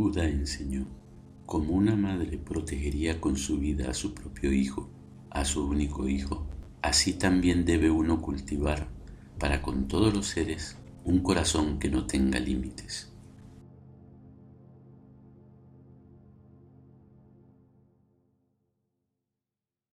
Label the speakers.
Speaker 1: Buda enseñó, como una madre protegería con su vida a su propio hijo, a su único hijo, así también debe uno cultivar para con todos los seres un corazón que no tenga límites.